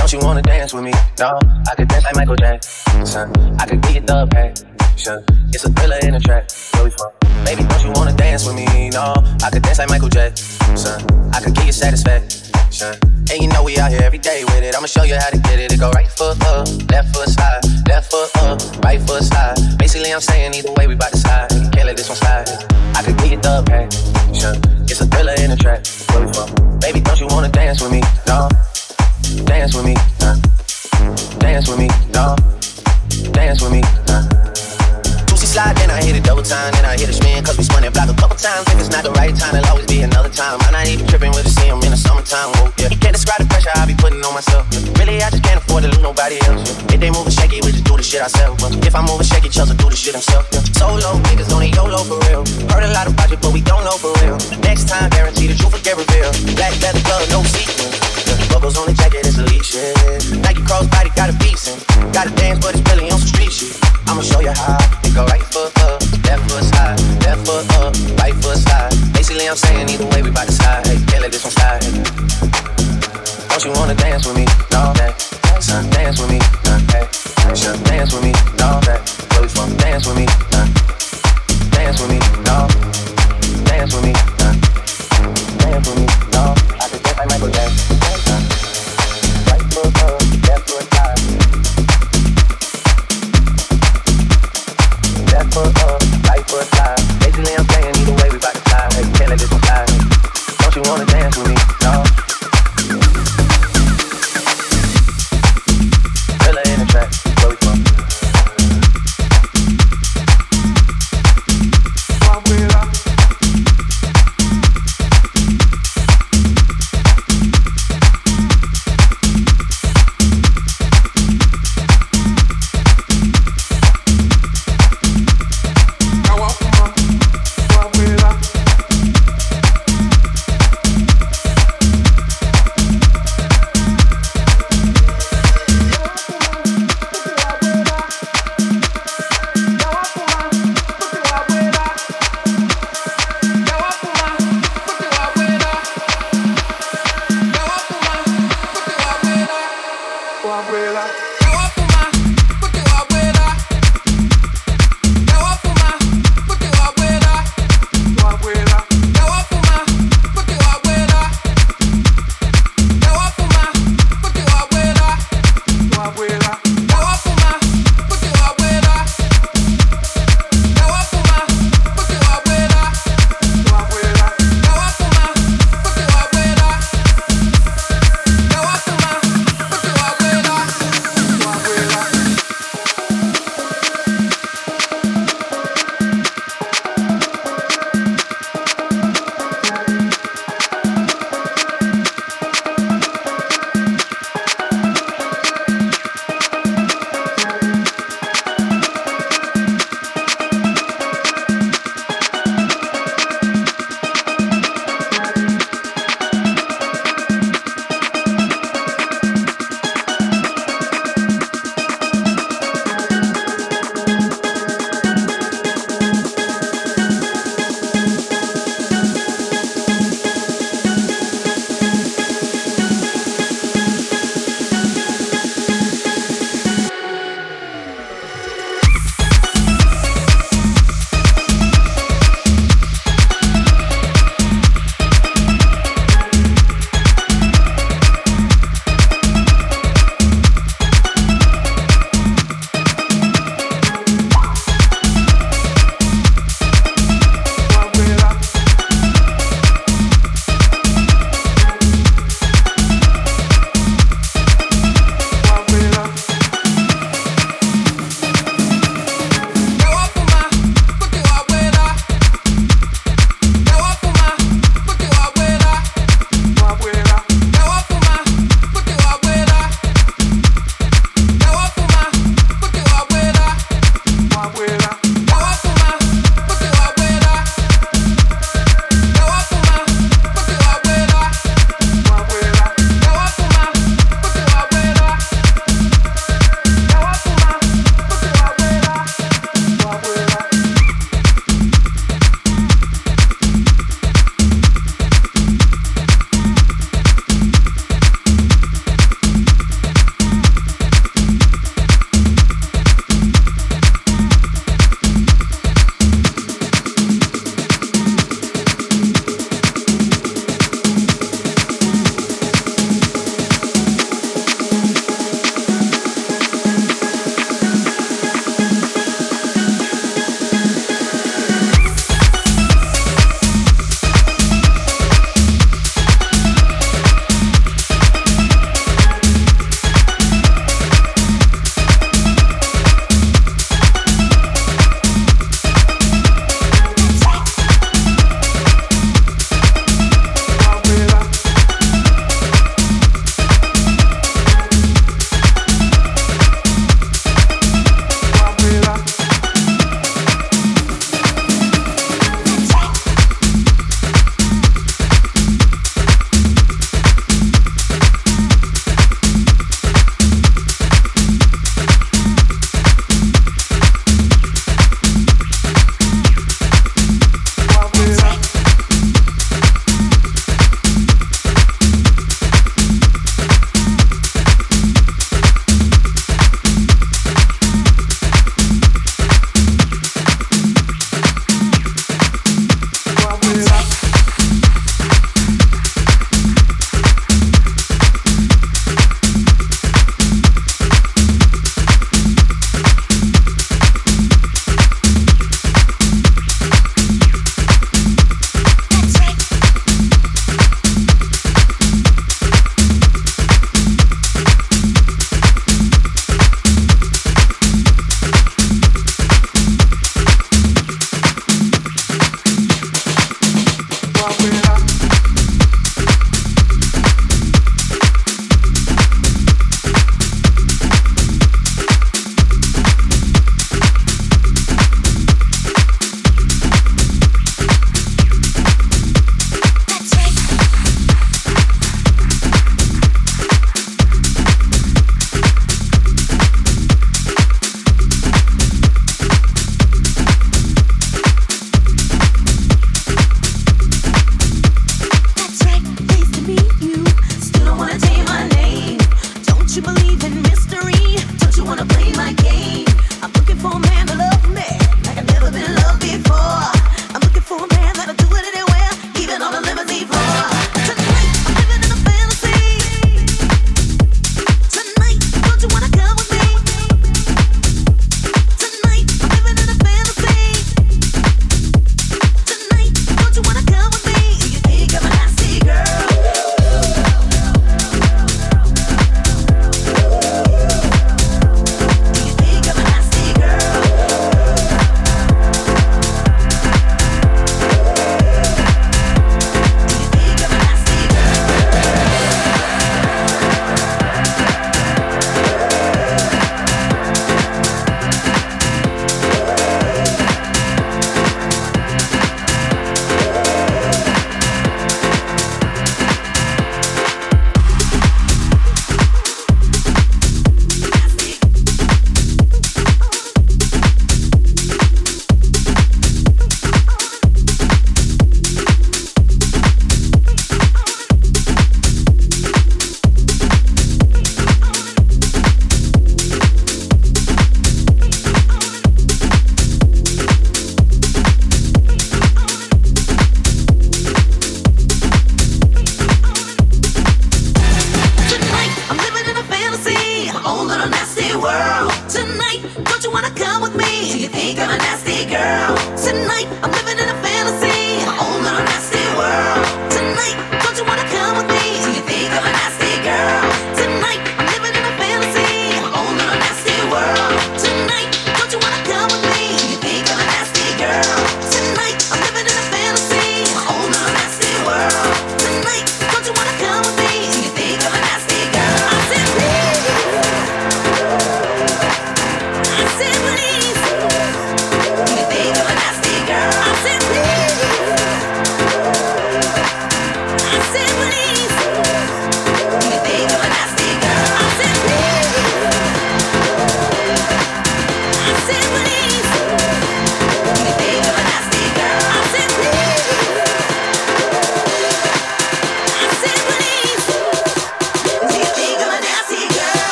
Don't you wanna dance with me? No, I could dance like Michael Jackson. I could get the passion. It's a thriller in the track. Where we from? Baby, don't you wanna dance with me? No, I could dance like Michael Jackson. I could give you satisfaction. And you know we out here every day with it. I'ma show you how to get it. It go right foot up, left foot slide, left foot up, right foot slide. Basically, I'm saying either way, we bout to slide. Can't let this one slide. I could get the passion. It's a thriller in the track. Where we from? Baby, don't you wanna dance with me? No. Dance with me. Dance with me, no. Dance with me. Toosie slide, then I hit it double time, then I hit a spin, cause we spun it block a couple times. If it's not the right time, it'll always be another time. I'm not even tripping with the see in the summertime, whoa, yeah. You can't describe the pressure I be putting on myself. yeah. Really, I just can't afford to lose nobody else. Yeah. If they moving shaky, we just do the shit ourselves. If I'm moving shaky, Chelsea do the shit himself. Yeah. Solo niggas need YOLO for real. Heard a lot about you, but we don't know for real. Next time, guarantee the truth will get revealed. Black leather glove, no sequin. Buckles on the jacket, it's Alyx. Nike crossbody got a piece in. Gotta dance, but it's really on some street shit. I'ma show you how. It go right foot up, left foot slide, left foot up, right foot slide. Basically, I'm saying either way, we bout to slide. Hey, can't let this one slide. Don't you wanna dance with me? No, that. Son, dance with me. Nah, hey, son, dance with me. No, that. Where we from? Dance with me. Nah. Dance with me. No.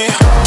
yeah.